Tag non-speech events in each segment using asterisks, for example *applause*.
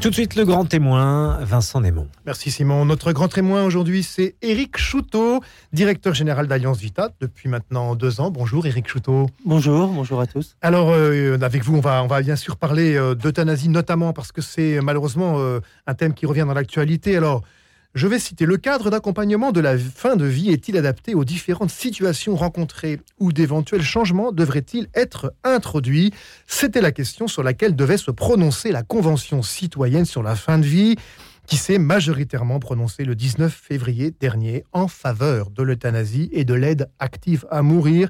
Tout de suite, le grand témoin, Vincent Némon. Merci Simon. Notre grand témoin aujourd'hui, c'est Éric Chouteau, directeur général d'Alliance Vita depuis maintenant deux ans. Bonjour Éric Chouteau. Bonjour, bonjour à tous. Alors, euh, avec vous, on va, on va bien sûr parler euh, d'euthanasie, notamment parce que c'est malheureusement euh, un thème qui revient dans l'actualité. Alors, je vais citer le cadre d'accompagnement de la fin de vie est-il adapté aux différentes situations rencontrées ou d'éventuels changements devraient-ils être introduits C'était la question sur laquelle devait se prononcer la Convention citoyenne sur la fin de vie qui s'est majoritairement prononcée le 19 février dernier en faveur de l'euthanasie et de l'aide active à mourir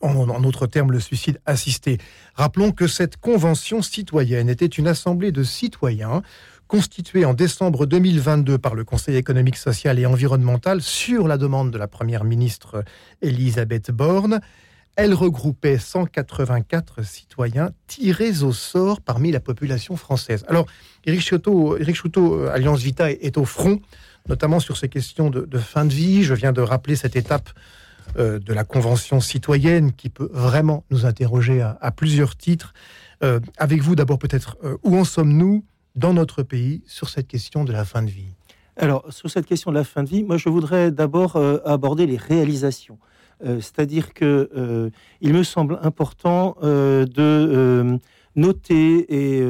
en, d'autres termes le suicide assisté. Rappelons que cette convention citoyenne était une assemblée de citoyens constituée en décembre 2022 par le Conseil économique, social et environnemental sur la demande de la Première ministre Elisabeth Borne. Elle regroupait 184 citoyens tirés au sort parmi la population française. Alors, Éric Chouteau, euh, Alliance Vita, est au front, notamment sur ces questions de, fin de vie. Je viens de rappeler cette étape euh, de la Convention citoyenne qui peut vraiment nous interroger à, plusieurs titres. Euh, avec vous, d'abord, peut-être, où en sommes-nous? Dans notre pays sur cette question de la fin de vie Alors, sur cette question de la fin de vie, moi, je voudrais d'abord euh, aborder les réalisations. Euh, C'est-à-dire que euh, il me semble important de noter et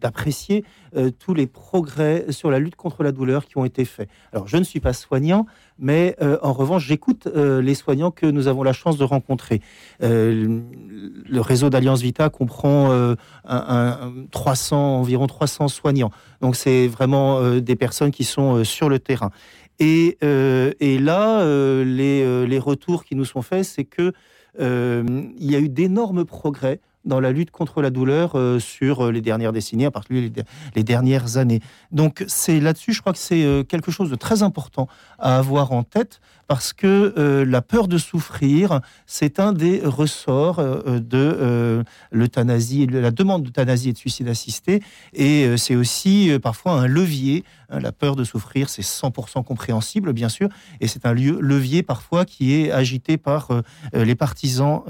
d'apprécier euh, tous les progrès sur la lutte contre la douleur qui ont été faits. Alors, je ne suis pas soignant, mais euh, en revanche, j'écoute euh, les soignants que nous avons la chance de rencontrer. Le réseau d'Alliance Vita comprend un, un 300, environ 300 soignants. Donc, c'est vraiment des personnes qui sont sur le terrain. Et, là, les, les retours qui nous sont faits, c'est que il y a eu d'énormes progrès dans la lutte contre la douleur euh, sur euh, les dernières décennies, en particulier les, de- les dernières années. Donc c'est là-dessus, je crois que c'est euh, quelque chose de très important à avoir en tête parce que la peur de souffrir, c'est un des ressorts de euh, l'euthanasie, de la demande d'euthanasie et de suicide assisté, et c'est aussi parfois un levier. hein, la peur de souffrir, c'est 100% compréhensible, bien sûr, et c'est un lieu, levier parfois qui est agité par les partisans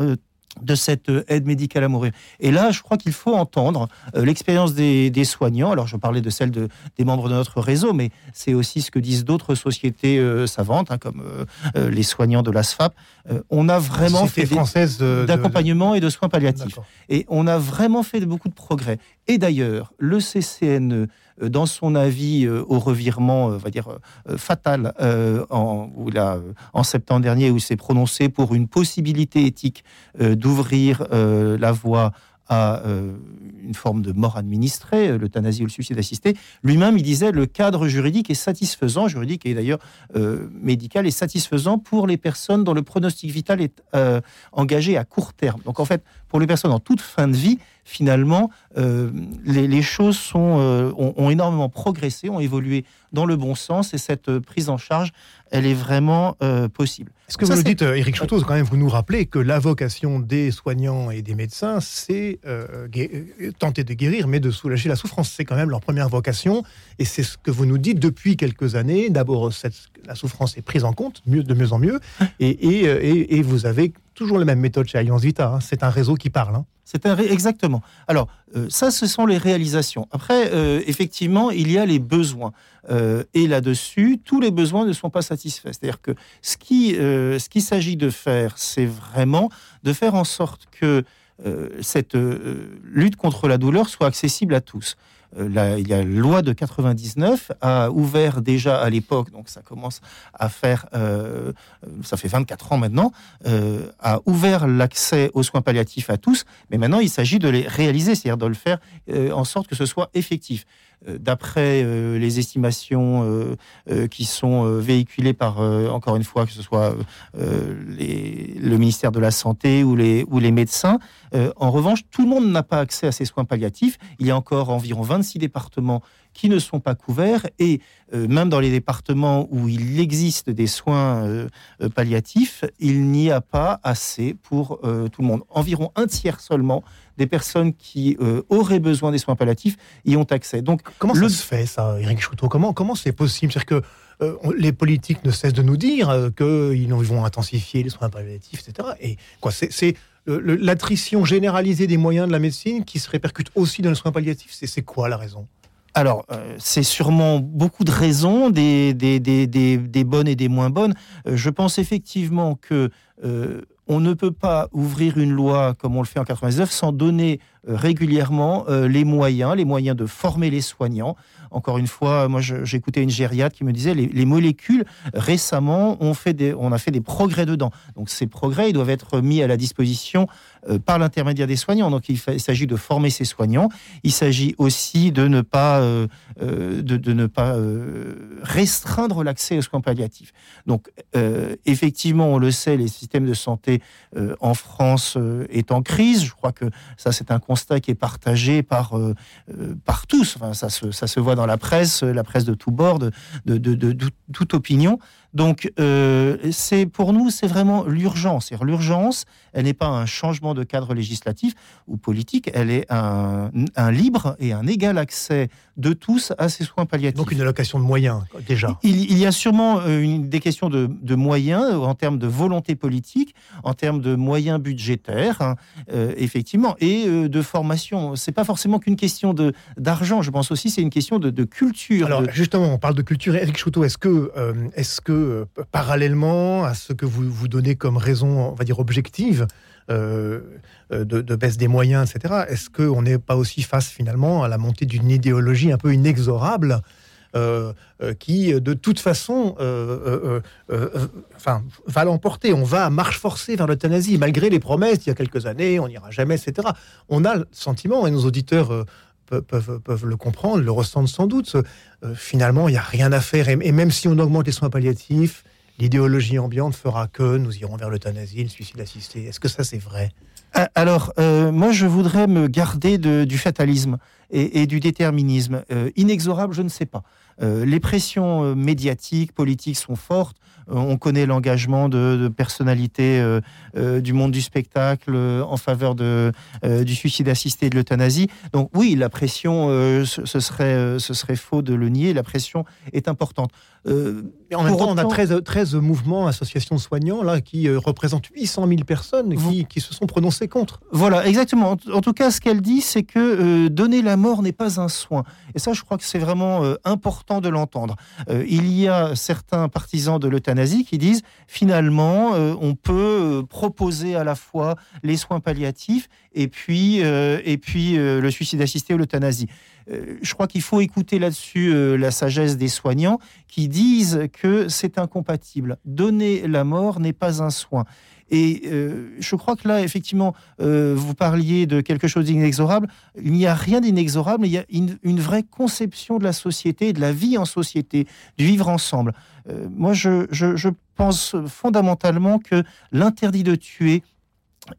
de cette euh, aide médicale à mourir. Et là, je crois qu'il faut entendre euh, l'expérience des, des soignants. Alors, je parlais de celle de, des membres de notre réseau, mais c'est aussi ce que disent d'autres sociétés euh, savantes, hein, comme euh, les soignants de l'ASFAP. On a vraiment fait des- française de- d'accompagnement et de soins palliatifs. Et on a vraiment fait beaucoup de progrès. Et d'ailleurs, le CCNE, dans son avis euh, au revirement, euh, on va dire, euh, fatal, euh, en, où euh, en septembre dernier, où il s'est prononcé pour une possibilité éthique euh, d'ouvrir euh, la voie à euh, une forme de mort administrée, euh, l'euthanasie ou le suicide assisté, lui-même, il disait le cadre juridique est satisfaisant, juridique et d'ailleurs euh, médical est satisfaisant pour les personnes dont le pronostic vital est euh, engagé à court terme. Donc en fait, pour les personnes en toute fin de vie, finalement, euh, les, les choses sont, euh, ont, ont énormément progressé, ont évolué dans le bon sens et cette euh, prise en charge, elle est vraiment euh, possible. Est-ce que Ça, vous nous dites, Éric Chouteau, quand même, vous nous rappelez que la vocation des soignants et des médecins, c'est tenter de guérir, mais de soulager la souffrance. C'est quand même leur première vocation. Et c'est ce que vous nous dites depuis quelques années. D'abord, cette- la souffrance est prise en compte mieux, de mieux en mieux. Et, et, et- et vous avez toujours les mêmes méthodes chez Alliance Vita. hein. C'est un réseau qui parle. hein. C'est un ré- exactement. Alors euh, ça, ce sont les réalisations. Après, euh, effectivement, il y a les besoins. Euh, et là-dessus, tous les besoins ne sont pas satisfaits. C'est-à-dire que ce qui, ce qu'il s'agit de faire, c'est vraiment de faire en sorte que cette lutte contre la douleur soit accessible à tous. Euh, là, il y a la loi de 99 a ouvert déjà à l'époque, donc ça commence à faire, euh, euh, ça fait 24 ans maintenant, a ouvert l'accès aux soins palliatifs à tous, mais maintenant il s'agit de les réaliser, c'est-à-dire de le faire en sorte que ce soit effectif. Euh, D'après euh, les estimations euh, qui sont véhiculées par, encore une fois, que ce soit le ministère de la Santé ou les, médecins, en revanche, tout le monde n'a pas accès à ces soins palliatifs. Il y a encore environ 26 départements qui ne sont pas couverts et euh, même dans les départements où il existe des soins euh, euh, palliatifs, il n'y a pas assez pour euh, tout le monde. Environ un tiers seulement des personnes qui auraient besoin des soins palliatifs y ont accès. Donc, Comment Le- ça se fait, ça, Éric Chouteau? Comment comment c'est possible? C'est-à-dire que les politiques ne cessent de nous dire qu'ils vont intensifier les soins palliatifs, etc. Et quoi, c'est l'attrition généralisée des moyens de la médecine qui se répercute aussi dans les soins palliatifs. C'est quoi la raison? Alors, c'est sûrement beaucoup de raisons, des, bonnes et des moins bonnes. je pense effectivement que on ne peut pas ouvrir une loi comme on le fait en 99 sans donner régulièrement les moyens, les moyens de former les soignants. Encore une fois, moi j'écoutais une gériade qui me disait les, les molécules récemment on fait des, on a fait des progrès dedans. Donc ces progrès ils doivent être mis à la disposition euh, par l'intermédiaire des soignants. Donc il, s'agit de former ces soignants. Il s'agit aussi de ne pas, euh, euh, de, ne pas restreindre l'accès aux soins palliatifs. Donc effectivement, on le sait, les systèmes de santé en France est en crise. Je crois que ça c'est un constat qui est partagé par par tous. Enfin, ça se ça se voit dans la presse, la presse de tous bords, de, de toute opinion. Donc, euh, c'est pour nous, c'est vraiment l'urgence. L'urgence, elle n'est pas un changement de cadre législatif ou politique, elle est un, libre et un égal accès de tous à ces soins palliatifs. Donc une allocation de moyens, déjà. Il, y a sûrement euh, une, des questions de, moyens en termes de volonté politique, en termes de moyens budgétaires, hein, euh, effectivement, et de formation. C'est pas forcément qu'une question d'argent. Je pense aussi c'est une question de, culture. Alors justement, on parle de culture. Eric Chouteau, est-ce que, est-ce que euh, parallèlement à ce que vous vous donnez comme raison, on va dire objective, euh, euh, de, baisse des moyens, etc. Est-ce qu'on n'est pas aussi face finalement à la montée d'une idéologie un peu inexorable qui, de toute façon, enfin, va l'emporter. On va à marche forcée vers l'euthanasie, malgré les promesses il y a quelques années, on n'ira jamais, etc. On a le sentiment, et nos auditeurs peuvent, peuvent, le comprendre, le ressentent sans doute. Euh, finalement, il n'y a rien à faire. Et, même si on augmente les soins palliatifs, l'idéologie ambiante fera que nous irons vers l'euthanasie, le suicide assisté. Est-ce que ça, c'est vrai? Euh, alors, euh, moi, je voudrais me garder de, du fatalisme et, du déterminisme. inexorable, je ne sais pas. Les pressions médiatiques, politiques sont fortes. on connaît l'engagement de, personnalités du monde du spectacle en faveur de, du suicide assisté et de l'euthanasie. Donc oui, la pression, ce, serait, ce serait faux de le nier. La pression est importante. En même temps, on a 13, 13, mouvements, associations soignants là, qui représentent 800 000 personnes qui, qui, se sont prononcées contre. Voilà, exactement. En, tout cas, ce qu'elle dit, c'est que donner la mort n'est pas un soin. Et ça, je crois que c'est vraiment important de l'entendre. il y a certains partisans de l'euthanasie qui disent finalement, on peut proposer à la fois les soins palliatifs et puis, et puis le suicide assisté ou l'euthanasie. Je crois qu'il faut écouter là-dessus la sagesse des soignants qui disent que c'est incompatible. Donner la mort n'est pas un soin. Et euh, je crois que là, effectivement, euh, vous parliez de quelque chose d'inexorable. Il n'y a rien d'inexorable, il y a une, vraie conception de la société, de la vie en société, du vivre ensemble. Euh, moi, je pense fondamentalement que l'interdit de tuer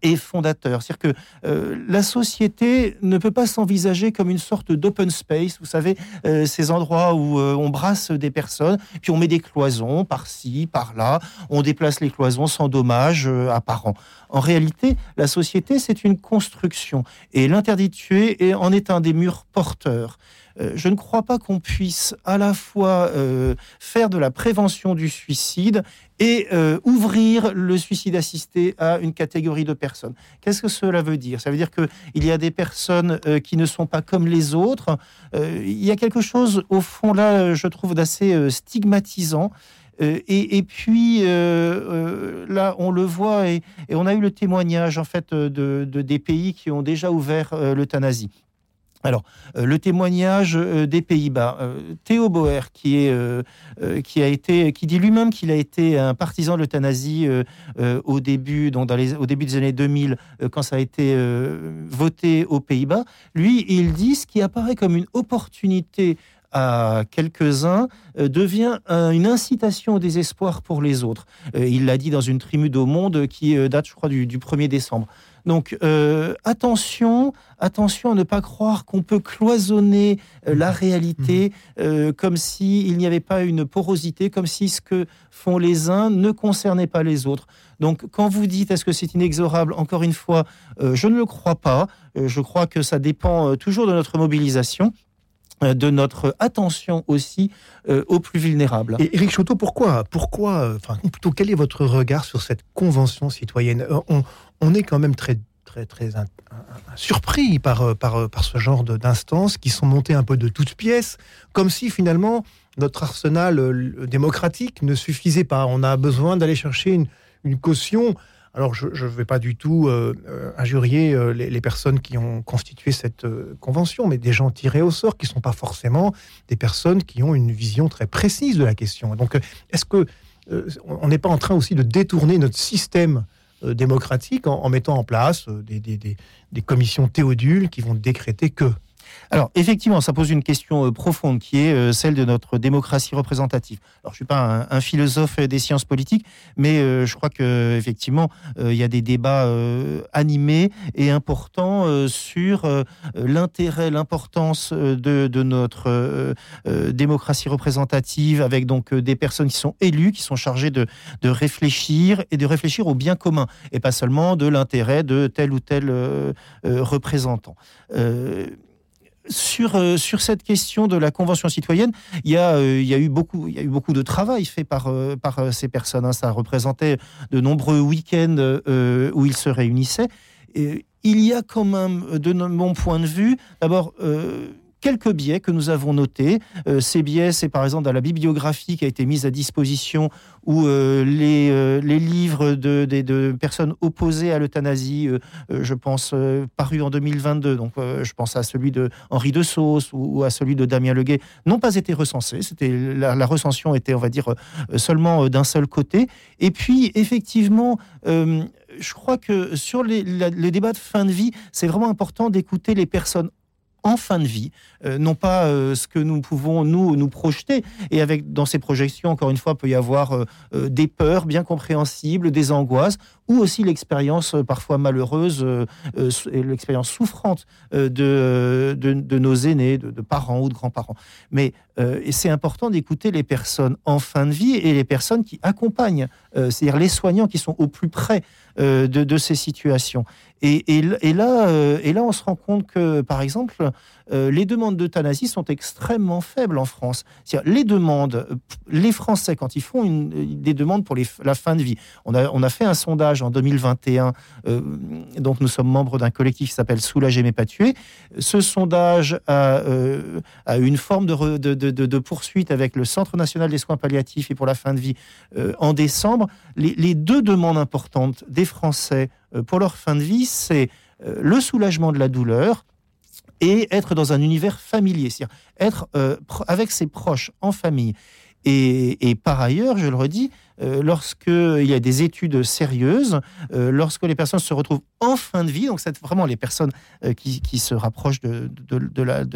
est fondateur. C'est-à-dire que euh, la société ne peut pas s'envisager comme une sorte d'open space, vous savez, euh, ces endroits où euh, on brasse des personnes, puis on met des cloisons par-ci, par-là, on déplace les cloisons sans dommage apparent. En réalité, la société, c'est une construction, et l'interdit de tuer en est un des murs porteurs. Euh, je ne crois pas qu'on puisse à la fois euh, faire de la prévention du suicide et euh, ouvrir le suicide assisté à une catégorie de personnes. Qu'est-ce que cela veut dire? Ça veut dire qu'il y a des personnes qui ne sont pas comme les autres. il y a quelque chose, au fond, là, je trouve, d'assez stigmatisant. Et, puis là, on le voit et, on a eu le témoignage en fait de des pays qui ont déjà ouvert l'euthanasie. Alors, euh, le témoignage euh, des Pays-Bas, euh, Théo Boer, qui, est, qui, a été, qui dit lui-même qu'il a été un partisan de l'euthanasie au, début, donc au début des années 2000, quand ça a été voté aux Pays-Bas, lui, il dit ce qui apparaît comme une opportunité à quelques-uns devient une incitation au désespoir pour les autres. il l'a dit dans une tribu au Monde qui date, je crois, du, du 1er décembre. Donc euh, attention, attention à ne pas croire qu'on peut cloisonner euh, la réalité mhm. euh, comme s'il n'y avait pas une porosité, comme si ce que font les uns ne concernait pas les autres. Donc quand vous dites est-ce que c'est inexorable, encore une fois, je ne le crois pas. je crois que ça dépend toujours de notre mobilisation de notre attention aussi aux plus vulnérables. Et Éric Chouteau, pourquoi, pourquoi, enfin plutôt quel est votre regard sur cette convention citoyenne? On, on est quand même très très, très surpris par, par, par ce genre d'instances qui sont montées un peu de toutes pièces, comme si finalement notre arsenal démocratique ne suffisait pas. On a besoin d'aller chercher une, une caution alors, je ne vais pas du tout euh, euh, injurier euh, les, personnes qui ont constitué cette convention, mais des gens tirés au sort qui ne sont pas forcément des personnes qui ont une vision très précise de la question. Donc, est-ce que on n'est pas en train aussi de détourner notre système démocratique en, mettant en place des, des commissions théodules qui vont décréter que alors, effectivement, ça pose une question euh, profonde qui est euh, celle de notre démocratie représentative. Alors, je suis pas un, philosophe des sciences politiques, mais euh, je crois que effectivement, il y a des débats animés et importants sur l'intérêt, l'importance de, notre démocratie représentative, avec donc des personnes qui sont élues, qui sont chargées de, de réfléchir et de réfléchir au bien commun, et pas seulement de l'intérêt de tel ou tel représentant sur, euh, sur cette question de la Convention citoyenne, il y a, euh, y eu, beaucoup, y a eu beaucoup de travail fait par, euh, par ces personnes. Hein. Ça représentait de nombreux week-ends où ils se réunissaient. Il y a quand même, de mon point de vue, d'abord quelques biais que nous avons notés. Euh, ces biais, c'est par exemple dans la bibliographie qui a été mise à disposition ou euh, les, euh, les, livres de, personnes opposées à l'euthanasie, je pense, parus en 2022. Donc, je pense à celui de Henri de Sauce ou, à celui de Damien Leguet, n'ont pas été recensés. C'était la, recension était, on va dire, seulement d'un seul côté. Et puis, effectivement, je crois que sur les, les, débats de fin de vie, c'est vraiment important d'écouter les personnes en fin de vie, euh, non pas euh, ce que nous pouvons nous nous projeter. Et avec dans ces projections, encore une fois, peut y avoir euh, des peurs bien compréhensibles, des angoisses, ou aussi l'expérience parfois malheureuse et l'expérience souffrante de, de, nos aînés, de, parents ou de grands-parents. Mais c'est important d'écouter les personnes en fin de vie et les personnes qui accompagnent, c'est-à-dire les soignants qui sont au plus près de, ces situations. Et, là, et là, on se rend compte que, par exemple, euh, les demandes d'euthanasie sont extrêmement faibles en France. Les demandes, les Français, quand ils font des demandes pour la fin de vie, on a, on a fait un sondage en 2021, euh, donc nous sommes membres d'un collectif qui s'appelle Soulager mais pas tuer. Ce sondage a, euh, une forme de, poursuite avec le Centre national des soins palliatifs et pour la fin de vie en décembre. les deux demandes importantes des Français pour leur fin de vie, c'est le soulagement de la douleur et être dans un univers familier, c'est-à-dire être euh, avec ses proches en famille. Et, par ailleurs, je le redis, euh, lorsqu'il y a des études sérieuses, euh, lorsque les personnes se retrouvent en fin de vie, donc c'est vraiment les personnes qui, se rapprochent de,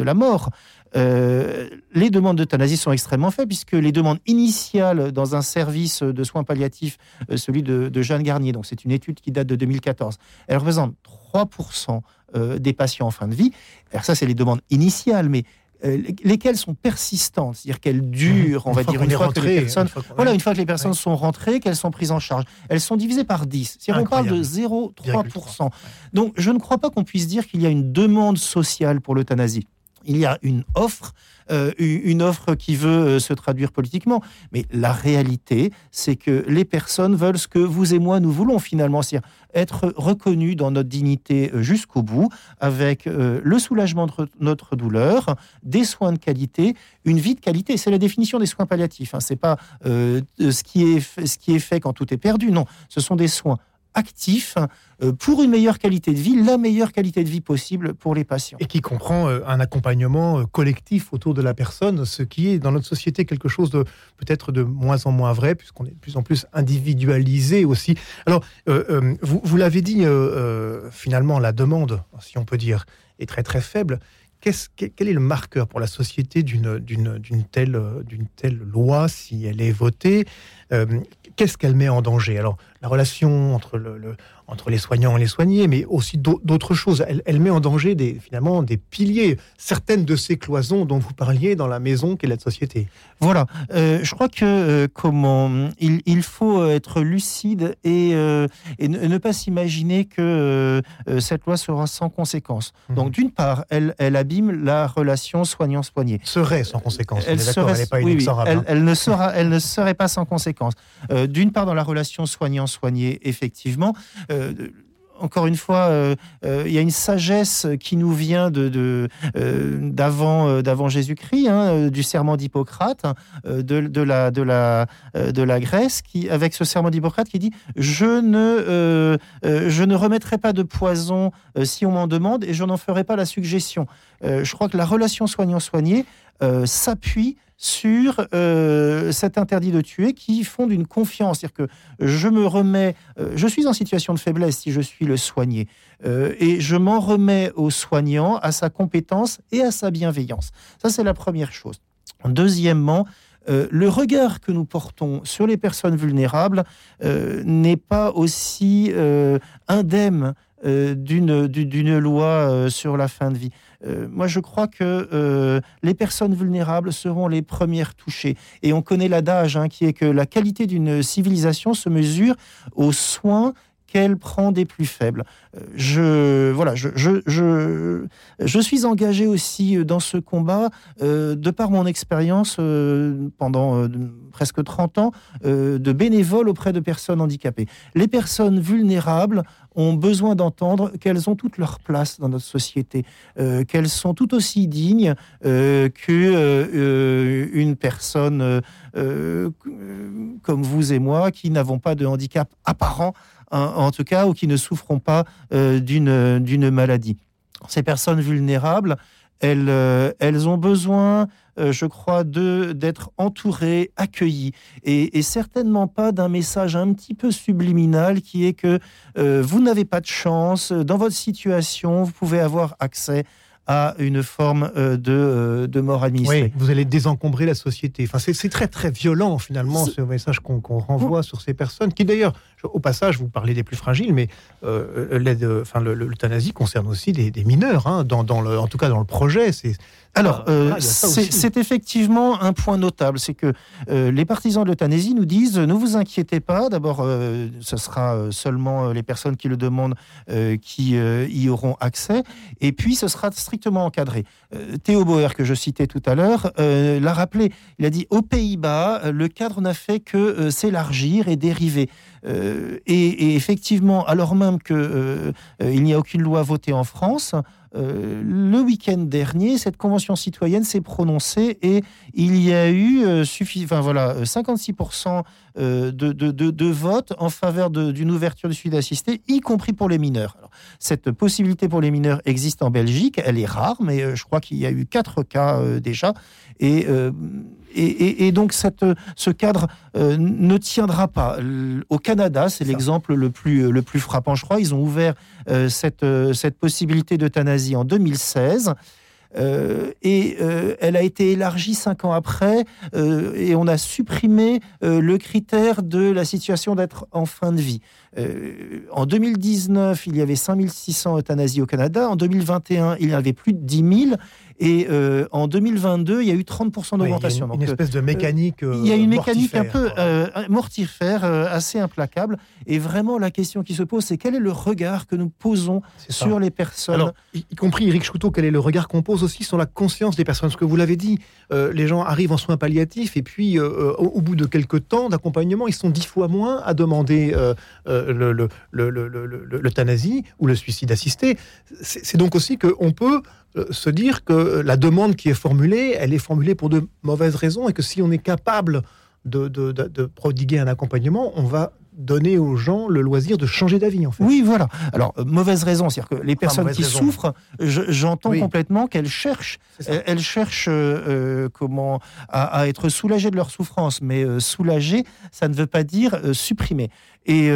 la, mort, les demandes d'euthanasie sont extrêmement faibles, puisque les demandes initiales dans un service de soins palliatifs, celui de, Jeanne Garnier, donc c'est une étude qui date de 2014, elles représentent 3% euh, des patients en fin de vie. Alors ça, c'est les demandes initiales, mais euh, lesquelles sont persistantes, c'est-à-dire qu'elles durent, on va dire, une fois, que les personnes, voilà, une fois que les personnes sont rentrées, qu'elles sont prises en charge. Elles sont divisées par 10. Si on parle de 0,3%. Donc, je ne crois pas qu'on puisse dire qu'il y a une demande sociale pour l'euthanasie. Il y a une offre euh, une offre qui veut euh, se traduire politiquement. Mais la réalité, c'est que les personnes veulent ce que vous et moi nous voulons finalement, c'est-à-dire être reconnus dans notre dignité euh, jusqu'au bout, avec le soulagement de notre douleur, des soins de qualité, une vie de qualité. C'est la définition des soins palliatifs. Hein. C'est pas ce qui est ce qui est fait quand tout est perdu. Non, ce sont des soins actifs euh, pour une meilleure qualité de vie, la meilleure qualité de vie possible pour les patients. Et qui comprend euh, un accompagnement euh, collectif autour de la personne, ce qui est dans notre société quelque chose de peut-être de moins en moins vrai, puisqu'on est de plus en plus individualisé aussi. Alors, vous, vous l'avez dit, finalement, la demande, si on peut dire, est très très faible. quel est le marqueur pour la société d'une telle, telle loi, si elle est votée? Qu'est-ce qu'elle met en danger? Alors, la relation entre le, entre les soignants et les soignés, mais aussi d'autres choses. Elle, met en danger des, finalement des piliers, certaines de ces cloisons dont vous parliez dans la maison qu'est la société. Voilà, euh, je crois que euh, comment il, faut être lucide et, euh, et ne, pas s'imaginer que cette loi sera sans conséquence. Mhm. Donc d'une part, elle, elle abîme la relation soignant-soigné. Serait sans conséquence. Elle, serait, pas hein. elle, ne sera, elle ne serait pas sans conséquence. D'une part, dans la relation soignant-soigné, effectivement, euh, encore une fois, euh, euh, il y a une sagesse qui nous vient de, d'avant, Jésus-Christ, hein, du serment d'Hippocrate, de, la, de, la, de la Grèce, qui, avec ce serment d'Hippocrate qui dit je ne, je ne remettrai pas de poison si on m'en demande et je n'en ferai pas la suggestion. je crois que la relation soignant-soigné s'appuie sur euh, cet interdit de tuer qui fonde une confiance. C'est-à-dire que je me remets, euh, je suis en situation de faiblesse si je suis le soigné, euh, et je m'en remets au soignant, à sa compétence et à sa bienveillance. Ça, c'est la première chose. Deuxièmement, le regard que nous portons sur les personnes vulnérables n'est pas aussi indemne d'une loi sur la fin de vie. Euh, moi, je crois que euh, les personnes vulnérables seront les premières touchées. Et on connaît l'adage hein, qui est que la qualité d'une civilisation se mesure aux soins qu'elle prend des plus faibles. Euh, je, voilà, je, suis engagé aussi dans ce combat de par mon expérience pendant presque 30 ans de bénévole auprès de personnes handicapées. Les personnes vulnérables ont besoin d'entendre qu'elles ont toute leur place dans notre société, euh, qu'elles sont tout aussi dignes euh, euh, personne comme vous et moi qui n'avons pas de handicap apparent, en, tout cas, ou qui ne souffront pas d'une maladie. Ces personnes vulnérables, elles, elles ont besoin euh, je crois, d'être entouré, accueilli, et, certainement pas d'un message un petit peu subliminal qui est que euh, vous n'avez pas de chance, dans votre situation, vous pouvez avoir accès à une forme euh, de, de mort administrée. Oui, vous allez désencombrer la société. Enfin, c'est très très violent finalement ce message qu'on renvoie sur ces personnes qui d'ailleurs, au passage, vous parlez des plus fragiles, mais l'aide, enfin l'euthanasie concerne aussi des, mineurs, hein, dans, dans le, en tout cas dans le projet. C'est alors, euh, c'est effectivement un point notable, c'est que euh, les partisans de l'euthanasie nous disent ne vous inquiétez pas, d'abord, euh, ce sera seulement les personnes qui le demandent qui y auront accès, et puis ce sera strictement encadré. Théo Bauer, que je citais tout à l'heure, l'a rappelé, il a dit aux Pays-Bas, le cadre n'a fait que s'élargir et dériver. Et, effectivement, alors même qu'il n'y a aucune loi votée en France, euh, le week-end dernier, cette convention citoyenne s'est prononcée et il y a eu euh, voilà, 56% euh, de, de, de, votes en faveur d'une ouverture du suicide assisté, y compris pour les mineurs. cette possibilité pour les mineurs existe en Belgique, elle est rare, mais je crois qu'il y a eu quatre cas déjà. Et et, donc cette, ce cadre euh, ne tiendra pas. Au Canada, c'est l'exemple le plus, le plus frappant, je crois. Ils ont ouvert euh, cette, euh, cette possibilité d'euthanasie en 2016. et elle a été élargie cinq ans après, et on a supprimé le critère de la situation d'être en fin de vie. en 2019, il y avait 5600 euthanasies au Canada. En 2021, il y en avait plus de 10 000. Et euh, en 2022, il y a eu 30% d'augmentation. une, espèce de mécanique. Euh, il y a une mécanique un peu euh, mortifère, assez implacable. Et vraiment, la question qui se pose, c'est quel est le regard que nous posons sur les personnes Alors, y, compris Eric Chouteau, quel est le regard qu'on pose aussi sur la conscience des personnes? Parce que vous l'avez dit, les gens arrivent en soins palliatifs et puis au, bout de quelques temps d'accompagnement, ils sont dix fois moins à demander l'euthanasie ou le suicide assisté. C'est donc aussi qu'on peut euh, se dire que la demande qui est formulée, elle est formulée pour de mauvaises raisons et que si on est capable de, prodiguer un accompagnement, on va donner aux gens le loisir de changer d'avis, en fait. Oui, voilà. Alors, euh, mauvaise raison, c'est-à-dire que les personnes qui souffrent, j'entends complètement qu'elles cherchent, elles cherchent euh, comment à, être soulagées de leur souffrance, mais soulager, ça ne veut pas dire supprimer. Et,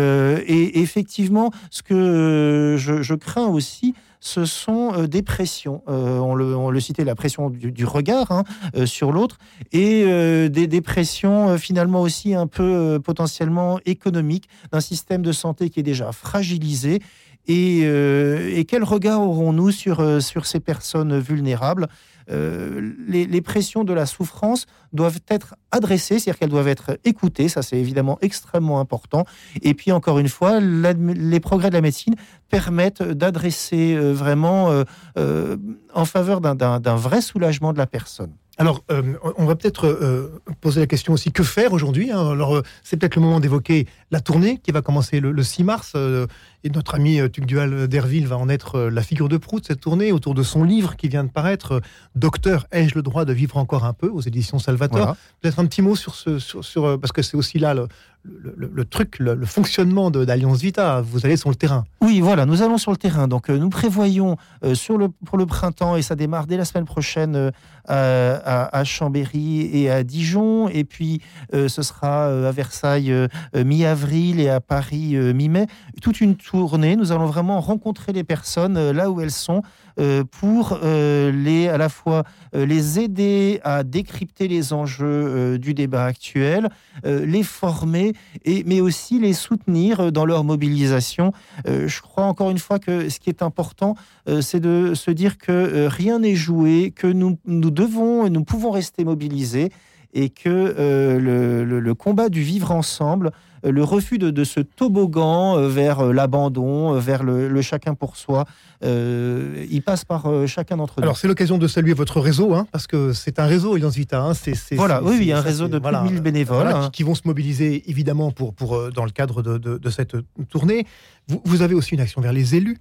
effectivement, ce que je crains aussi, ce sont euh, des pressions. Euh, on, le, citait, la pression du, regard hein, euh, sur l'autre, et des, des, pressions finalement aussi un peu potentiellement économiques d'un système de santé qui est déjà fragilisé. Et, et quel regard aurons-nous sur, sur ces personnes vulnérables? Euh, les, pressions de la souffrance doivent être adressées, c'est-à-dire qu'elles doivent être écoutées, ça c'est évidemment extrêmement important. Et puis encore une fois, les progrès de la médecine permettent d'adresser euh, vraiment euh, en faveur d'un vrai soulagement de la personne. Alors, on va peut-être poser la question aussi que faire aujourd'hui. Hein? Alors, c'est peut-être le moment d'évoquer la tournée qui va commencer le, 6 mars Et notre ami euh, Tugdual Derville va en être euh, la figure de proue de cette tournée autour de son livre qui vient de paraître, euh, Docteur, ai-je le droit de vivre encore un peu aux éditions Salvatore. Peut-être un petit mot sur ce, sur, parce que c'est aussi là le, le, truc, le, fonctionnement d'Alliance Vita. Vous allez sur le terrain. Oui, voilà, nous allons sur le terrain. Donc nous prévoyons sur le, pour le printemps, et ça démarre dès la semaine prochaine à, à, Chambéry et à Dijon, et puis ce sera à Versailles mi-avril et à Paris mi-mai. Toute une Nous allons vraiment rencontrer les personnes euh, là où elles sont euh, pour euh, les, à la fois les aider à décrypter les enjeux du débat actuel, les former, et, mais aussi les soutenir dans leur mobilisation. je crois encore une fois que ce qui est important, c'est de se dire que rien n'est joué, que nous, nous devons et nous pouvons rester mobilisés et que le, le, combat du vivre ensemble le refus de, ce toboggan euh, vers euh, l'abandon, vers le, chacun pour soi. il passe par chacun d'entre nous. Alors c'est l'occasion de saluer votre réseau, hein, parce que c'est un réseau Vita. Hein, voilà, oui, il y a un réseau de plus de 1000 bénévoles hein. qui, vont se mobiliser évidemment pour, pour dans le cadre de, cette tournée. vous, avez aussi une action vers les élus.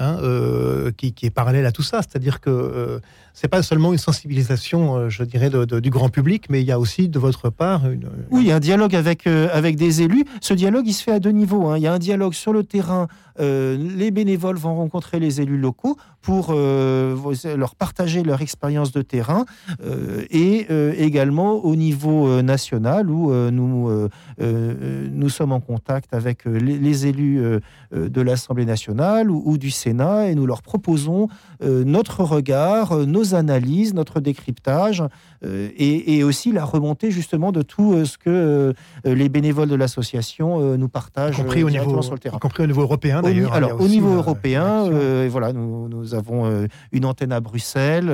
Hein, euh, qui, est parallèle à tout ça. C'est-à-dire que euh, c'est pas seulement une sensibilisation, euh, je dirais, du grand public, mais il y a aussi de votre part une, oui, un dialogue avec avec des élus. Ce dialogue, il se fait à deux niveaux. Hein. Il y a un dialogue sur le terrain. les bénévoles vont rencontrer les élus locaux pour leur partager leur expérience de terrain et également au niveau national où nous nous sommes en contact avec les, élus de l'Assemblée nationale ou, ou du Sénat et nous leur proposons euh, notre regard, euh, nos analyses, notre décryptage euh, et, aussi la remontée justement de tout ce que les bénévoles de l'association nous partagent compris au niveau, sur le terrain. Y compris au niveau européen d'ailleurs. Alors au niveau européen, voilà, nous, nous, avons une antenne à Bruxelles.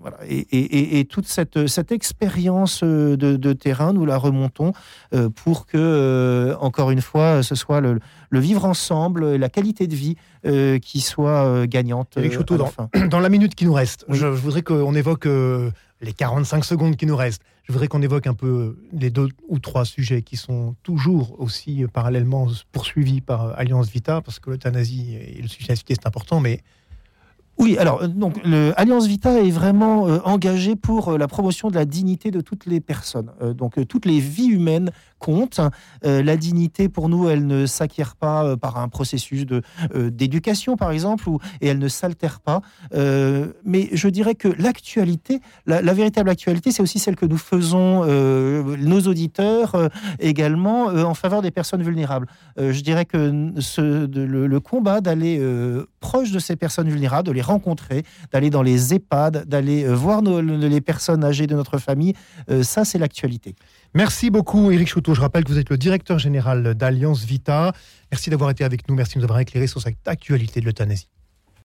Voilà, et, et, toute cette, cette expérience de, de, terrain, nous la remontons pour que, encore une fois, ce soit le, le vivre ensemble, la qualité de vie euh, qui soit euh, gagnante. Euh, *clears throat* dans, la minute qui nous reste, je, voudrais qu'on évoque les 45 secondes qui nous restent. Je voudrais qu'on évoque un peu les deux ou trois sujets qui sont toujours aussi parallèlement poursuivis par Alliance Vita, parce que l'euthanasie et le suicide c'est important, mais oui, alors donc Alliance Vita est vraiment engagée pour la promotion de la dignité de toutes les personnes. donc toutes les vies humaines compte. Euh, la dignité, pour nous, elle ne s'acquiert pas euh, par un processus euh, d'éducation, par exemple, ou, et elle ne s'altère pas. mais je dirais que l'actualité, la, véritable actualité, c'est aussi celle que nous faisons, nos auditeurs, également, en faveur des personnes vulnérables. je dirais que ce, le, combat d'aller proche de ces personnes vulnérables, de les rencontrer, d'aller dans les EHPAD, d'aller voir les personnes âgées de notre famille, ça, c'est l'actualité. Merci beaucoup, Éric Chouteau. Je rappelle que vous êtes le directeur général d'Alliance Vita. Merci d'avoir été avec nous. Merci de nous avoir éclairé sur cette actualité de l'euthanasie.